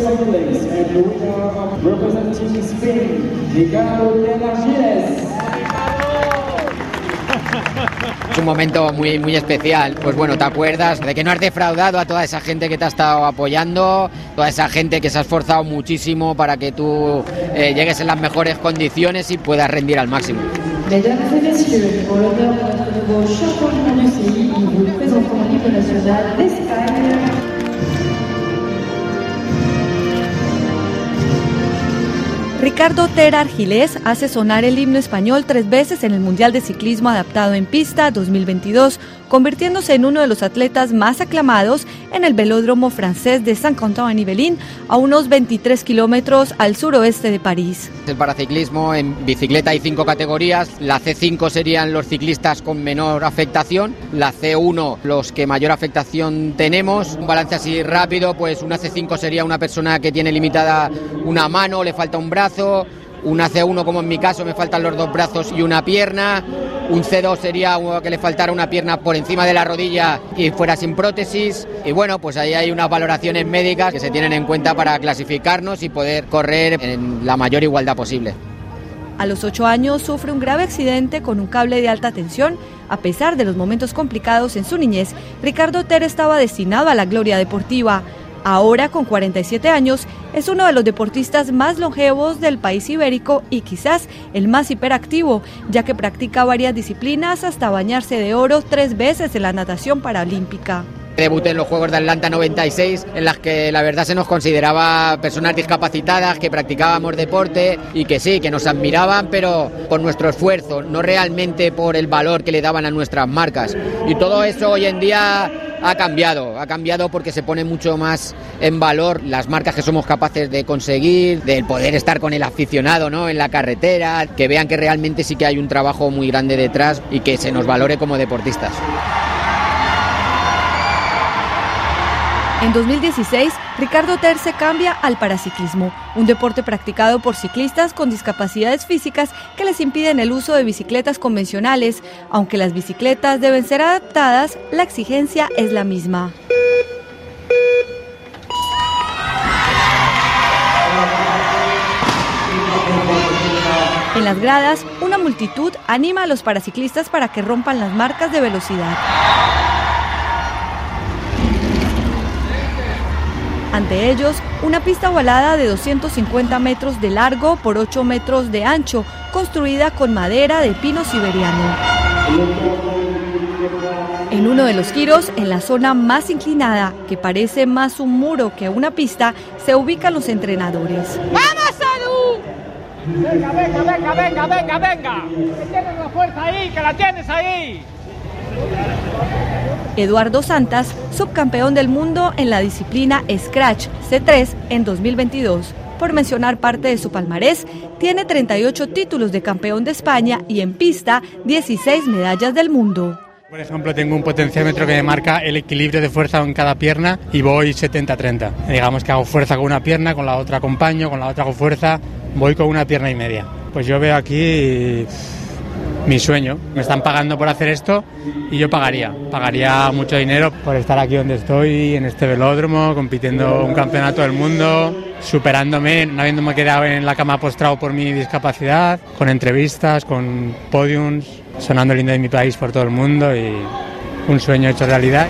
second place and the winner of representing Spain, Ricardo Tenargiles. Es un momento muy, muy especial. Pues bueno, te acuerdas de que no has defraudado a toda esa gente que te ha estado apoyando, toda esa gente que se ha esforzado muchísimo para que tú eh, llegues en las mejores condiciones y puedas rendir al máximo. Mesdames et messieurs, pour l'honneur de notre nouveau champion du monde UCI, nous vous présentons l'hymne national d'Espagne. Ricardo Ter Argilés hace sonar el himno español tres veces en el Mundial de Ciclismo Adaptado en Pista 2022, convirtiéndose en uno de los atletas más aclamados en el velódromo francés de Saint-Quentin-en-Yvelines, a unos 23 kilómetros al suroeste de París. El paraciclismo en bicicleta hay cinco categorías. La C5 serían los ciclistas con menor afectación, la C1 los que mayor afectación tenemos. Un balance así rápido, pues una C5 sería una persona que tiene limitada una mano, le falta un brazo una C1 como en mi caso me faltan los dos brazos y una pierna, un C2 sería que le faltara una pierna por encima de la rodilla y fuera sin prótesis y bueno, pues ahí hay unas valoraciones médicas que se tienen en cuenta para clasificarnos y poder correr en la mayor igualdad posible. A los ocho años sufre un grave accidente con un cable de alta tensión. A pesar de los momentos complicados en su niñez, Ricardo Ter estaba destinado a la gloria deportiva. Ahora, con 47 años, es uno de los deportistas más longevos del país ibérico y quizás el más hiperactivo, ya que practica varias disciplinas hasta bañarse de oro tres veces en la natación paralímpica. Debuté en los Juegos de Atlanta 96, en las que la verdad se nos consideraba personas discapacitadas, que practicábamos deporte y que sí, que nos admiraban, pero por nuestro esfuerzo, no realmente por el valor que le daban a nuestras marcas. Y todo eso hoy en día ha cambiado, ha cambiado porque se pone mucho más en valor las marcas que somos capaces de conseguir, del poder estar con el aficionado ¿no? en la carretera, que vean que realmente sí que hay un trabajo muy grande detrás y que se nos valore como deportistas. En 2016, Ricardo Ter se cambia al paraciclismo, un deporte practicado por ciclistas con discapacidades físicas que les impiden el uso de bicicletas convencionales. Aunque las bicicletas deben ser adaptadas, la exigencia es la misma. En las gradas, una multitud anima a los paraciclistas para que rompan las marcas de velocidad. Ante ellos, una pista ovalada de 250 metros de largo por 8 metros de ancho, construida con madera de pino siberiano. En uno de los giros, en la zona más inclinada, que parece más un muro que una pista, se ubican los entrenadores. ¡Vamos, Adu! Venga, venga, venga, venga, venga, venga. Que tienes la fuerza ahí, que la tienes ahí. Eduardo Santas, subcampeón del mundo en la disciplina Scratch C3 en 2022. Por mencionar parte de su palmarés, tiene 38 títulos de campeón de España y en pista 16 medallas del mundo. Por ejemplo, tengo un potenciómetro que me marca el equilibrio de fuerza en cada pierna y voy 70-30. Digamos que hago fuerza con una pierna, con la otra acompaño, con la otra hago fuerza, voy con una pierna y media. Pues yo veo aquí mi sueño. Me están pagando por hacer esto y yo pagaría. Pagaría mucho dinero por estar aquí donde estoy, en este velódromo, compitiendo un campeonato del mundo, superándome, no habiéndome quedado en la cama postrado por mi discapacidad, con entrevistas, con podiums, sonando el himno de mi país por todo el mundo y un sueño hecho realidad.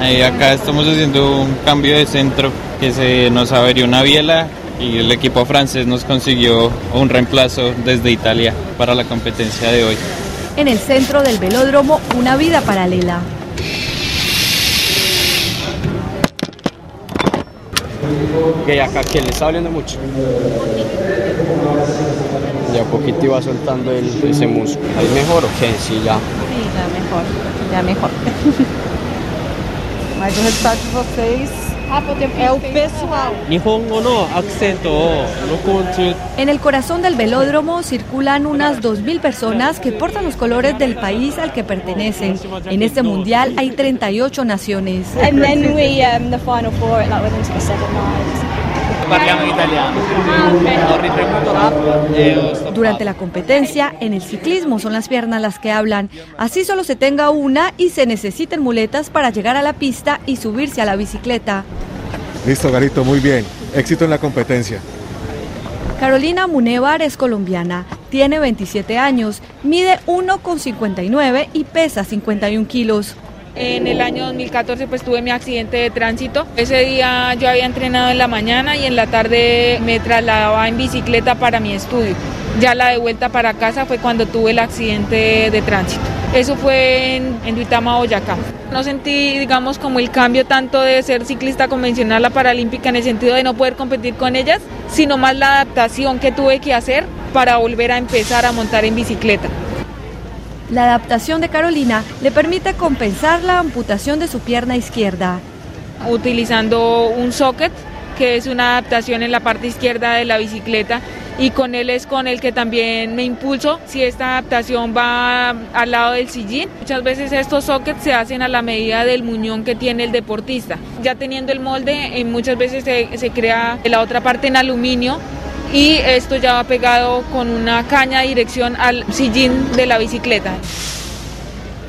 Ahí acá estamos haciendo un cambio de centro que se nos averió una biela y el equipo francés nos consiguió un reemplazo desde Italia para la competencia de hoy. En el centro del velódromo, una vida paralela. Que acá que le está doliendo mucho. Ya poquito iba soltando el, ese músculo. ¿Es mejor o qué? Sí, ya. Sim, já mejor. Já mejor. Mas o resultado de vocês é o pessoal. En el corazón del velódromo circulan unas 2.000 personas que portan los colores del país al que pertenecen. En este mundial hay 38 naciones. And then we, um, the final four, like went into the seven miles. Parliamo italiano. E stoppato. Durante la competencia, en el ciclismo son las piernas las que hablan. Así solo se tenga una y se necesiten muletas para llegar a la pista y subirse a la bicicleta. Listo, Garito, muy bien. Éxito en la competencia. Carolina Munevar es colombiana, tiene 27 años, mide 1,59 y pesa 51 kilos. En el año 2014 pues tuve mi accidente de tránsito. Ese día yo había entrenado en la mañana y en la tarde me trasladaba en bicicleta para mi estudio. Ya la de vuelta para casa fue cuando tuve el accidente de tránsito. Eso fue en, en Duitama, Boyacá. No sentí, digamos, como el cambio tanto de ser ciclista convencional a paralímpica en el sentido de no poder competir con ellas, sino más la adaptación que tuve que hacer para volver a empezar a montar en bicicleta. La adaptación de Carolina le permite compensar la amputación de su pierna izquierda. Utilizando un socket, que es una adaptación en la parte izquierda de la bicicleta, y con él es con el que también me impulso si esta adaptación va al lado del sillín. Muchas veces estos sockets se hacen a la medida del muñón que tiene el deportista. Ya teniendo el molde, eh, muchas veces se, se crea la otra parte en aluminio y esto ya va pegado con una caña dirección al sillín de la bicicleta.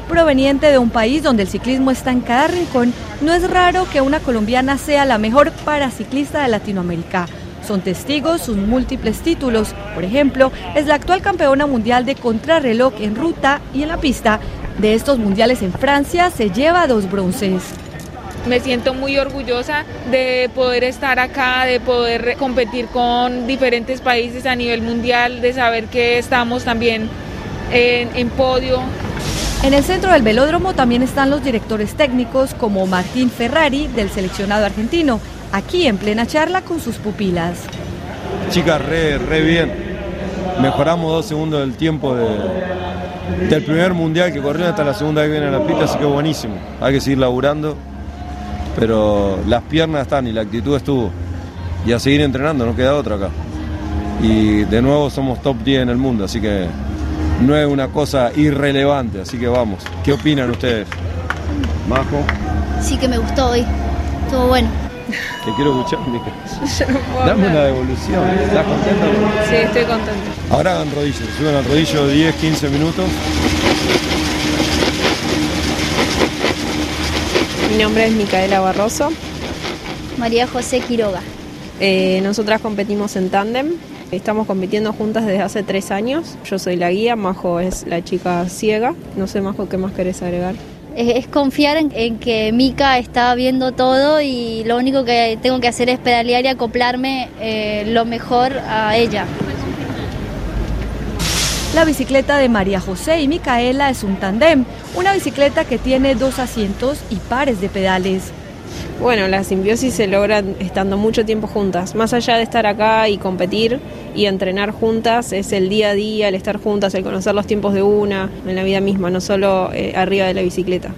Proveniente de un país donde el ciclismo está en cada rincón, no es raro que una colombiana sea la mejor paraciclista de Latinoamérica. Son testigos sus múltiples títulos. Por ejemplo, es la actual campeona mundial de contrarreloj en ruta y en la pista. De estos mundiales en Francia se lleva dos bronces. Me siento muy orgullosa de poder estar acá, de poder competir con diferentes países a nivel mundial, de saber que estamos también en, en podio. En el centro del velódromo también están los directores técnicos como Martín Ferrari del seleccionado argentino, aquí en plena charla con sus pupilas. Chicas, re, re bien. Mejoramos dos segundos del tiempo de, del primer mundial que corrió hasta la segunda que viene a la pista, así que buenísimo. Hay que seguir laburando, pero las piernas están y la actitud estuvo. Y a seguir entrenando, no queda otra acá. Y de nuevo somos top 10 en el mundo, así que no es una cosa irrelevante, así que vamos. ¿Qué opinan ustedes? Majo, Sí que me gustó hoy. Estuvo bueno. te quiero escuchar, Mica. No Dame una devolución. ¿Estás contenta? Sí, estoy contenta. Ahora hagan rodillo, suben al rodillo 10, 15 minutos. Mi nombre es Micaela Barroso. María José Quiroga. Eh, nosotras competimos en tándem. Estamos compitiendo juntas desde hace tres años. Yo soy la guía, Majo es la chica ciega. No sé, Majo, ¿qué más querés agregar? Es, es confiar en, en que Mika está viendo todo y lo único que tengo que hacer es pedalear y acoplarme eh, lo mejor a ella. La bicicleta de María José y Micaela es un tandem, una bicicleta que tiene dos asientos y pares de pedales. Bueno, la simbiosis se logra estando mucho tiempo juntas. Más allá de estar acá y competir y entrenar juntas, es el día a día, el estar juntas, el conocer los tiempos de una en la vida misma, no solo eh, arriba de la bicicleta.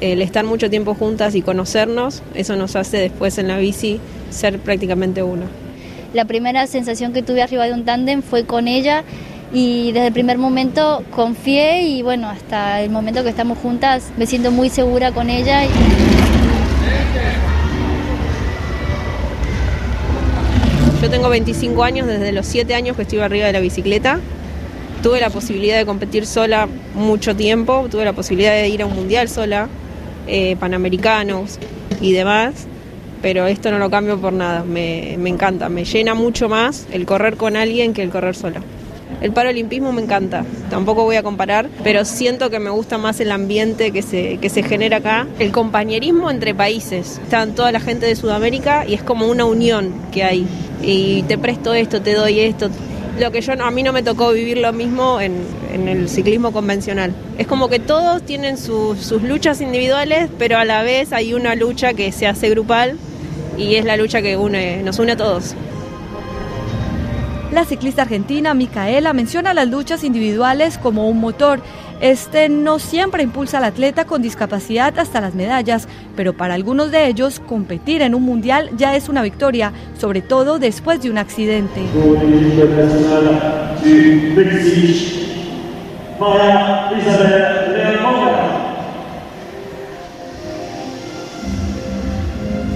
El estar mucho tiempo juntas y conocernos, eso nos hace después en la bici ser prácticamente uno. La primera sensación que tuve arriba de un tándem fue con ella y desde el primer momento confié y bueno, hasta el momento que estamos juntas me siento muy segura con ella. Yo tengo 25 años, desde los 7 años que estoy arriba de la bicicleta. Tuve la posibilidad de competir sola mucho tiempo, tuve la posibilidad de ir a un mundial sola, eh, panamericanos y demás, pero esto no lo cambio por nada, me, me encanta, me llena mucho más el correr con alguien que el correr sola. El paralimpismo me encanta, tampoco voy a comparar, pero siento que me gusta más el ambiente que se, que se genera acá, el compañerismo entre países. Están toda la gente de Sudamérica y es como una unión que hay. Y te presto esto, te doy esto. Lo que yo a mí no me tocó vivir lo mismo en, en el ciclismo convencional. Es como que todos tienen sus- sus luchas individuales, pero a la vez hay una lucha que se hace grupal y es la lucha que une, nos une a todos. La ciclista argentina Micaela menciona las luchas individuales como un motor. Este no siempre impulsa al atleta con discapacidad hasta las medallas, pero para algunos de ellos competir en un mundial ya es una victoria, sobre todo después de un accidente.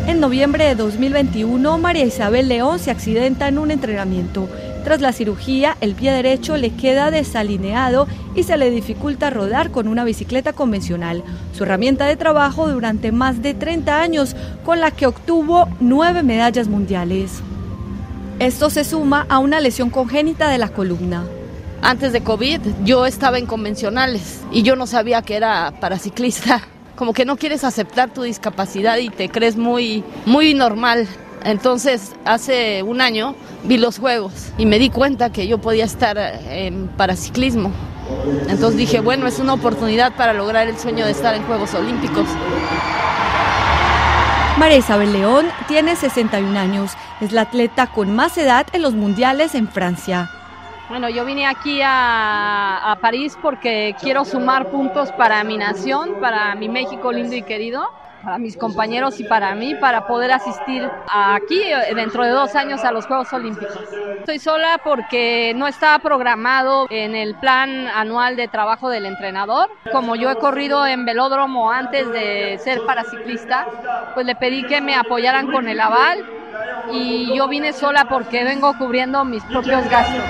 En noviembre de 2021, María Isabel León se accidenta en un entrenamiento. Tras la cirugía, el pie derecho le queda desalineado y se le dificulta rodar con una bicicleta convencional, su herramienta de trabajo durante más de 30 años, con la que obtuvo nueve medallas mundiales. Esto se suma a una lesión congénita de la columna. Antes de COVID yo estaba en convencionales y yo no sabía que era paraciclista. Como que no quieres aceptar tu discapacidad y te crees muy, muy normal. Entonces, hace un año vi los juegos y me di cuenta que yo podía estar en paraciclismo. Entonces dije, bueno, es una oportunidad para lograr el sueño de estar en Juegos Olímpicos. María Isabel León tiene 61 años. Es la atleta con más edad en los mundiales en Francia. Bueno, yo vine aquí a, a, París porque quiero sumar puntos para mi nación, para mi México lindo y querido, para mis compañeros y para mí, para poder asistir aquí eh, dentro de dos años a los Juegos Olímpicos. Estoy sola porque no estaba programado en el plan anual de trabajo del entrenador. Como yo he corrido en velódromo antes de ser paraciclista, pues le pedí que me apoyaran con el aval y yo vine sola porque vengo cubriendo mis propios gastos.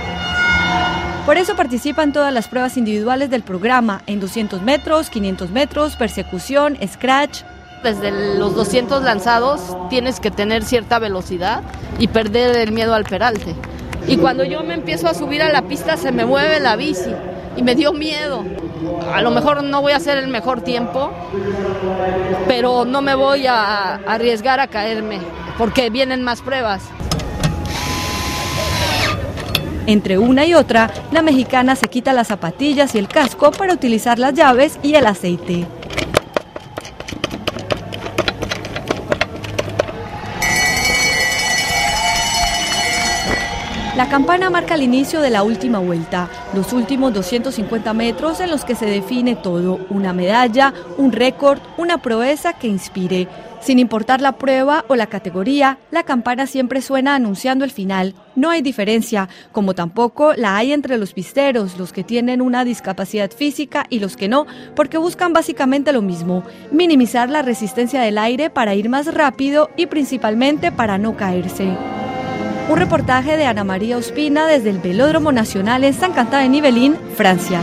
Por eso participa en todas las pruebas individuales del programa, en 200 metros, 500 metros, persecución, scratch. Desde los 200 lanzados tienes que tener cierta velocidad y perder el miedo al peralte. Y cuando yo me empiezo a subir a la pista se me mueve la bici y me dio miedo. A lo mejor no voy a hacer el mejor tiempo, pero no me voy a arriesgar a caerme porque vienen más pruebas. Entre una y otra, la mexicana se quita las zapatillas y el casco para utilizar las llaves y el aceite. La campana marca el inicio de la última vuelta, los últimos 250 metros en los que se define todo, una medalla, un récord, una proeza que inspire. Sin importar la prueba o la categoría, la campana siempre suena anunciando el final. No hay diferencia, como tampoco la hay entre los pisteros, los que tienen una discapacidad física y los que no, porque buscan básicamente lo mismo, minimizar la resistencia del aire para ir más rápido y principalmente para no caerse. Un reportaje de Ana María Ospina desde el Velódromo Nacional en San Canta de Nibelín, Francia.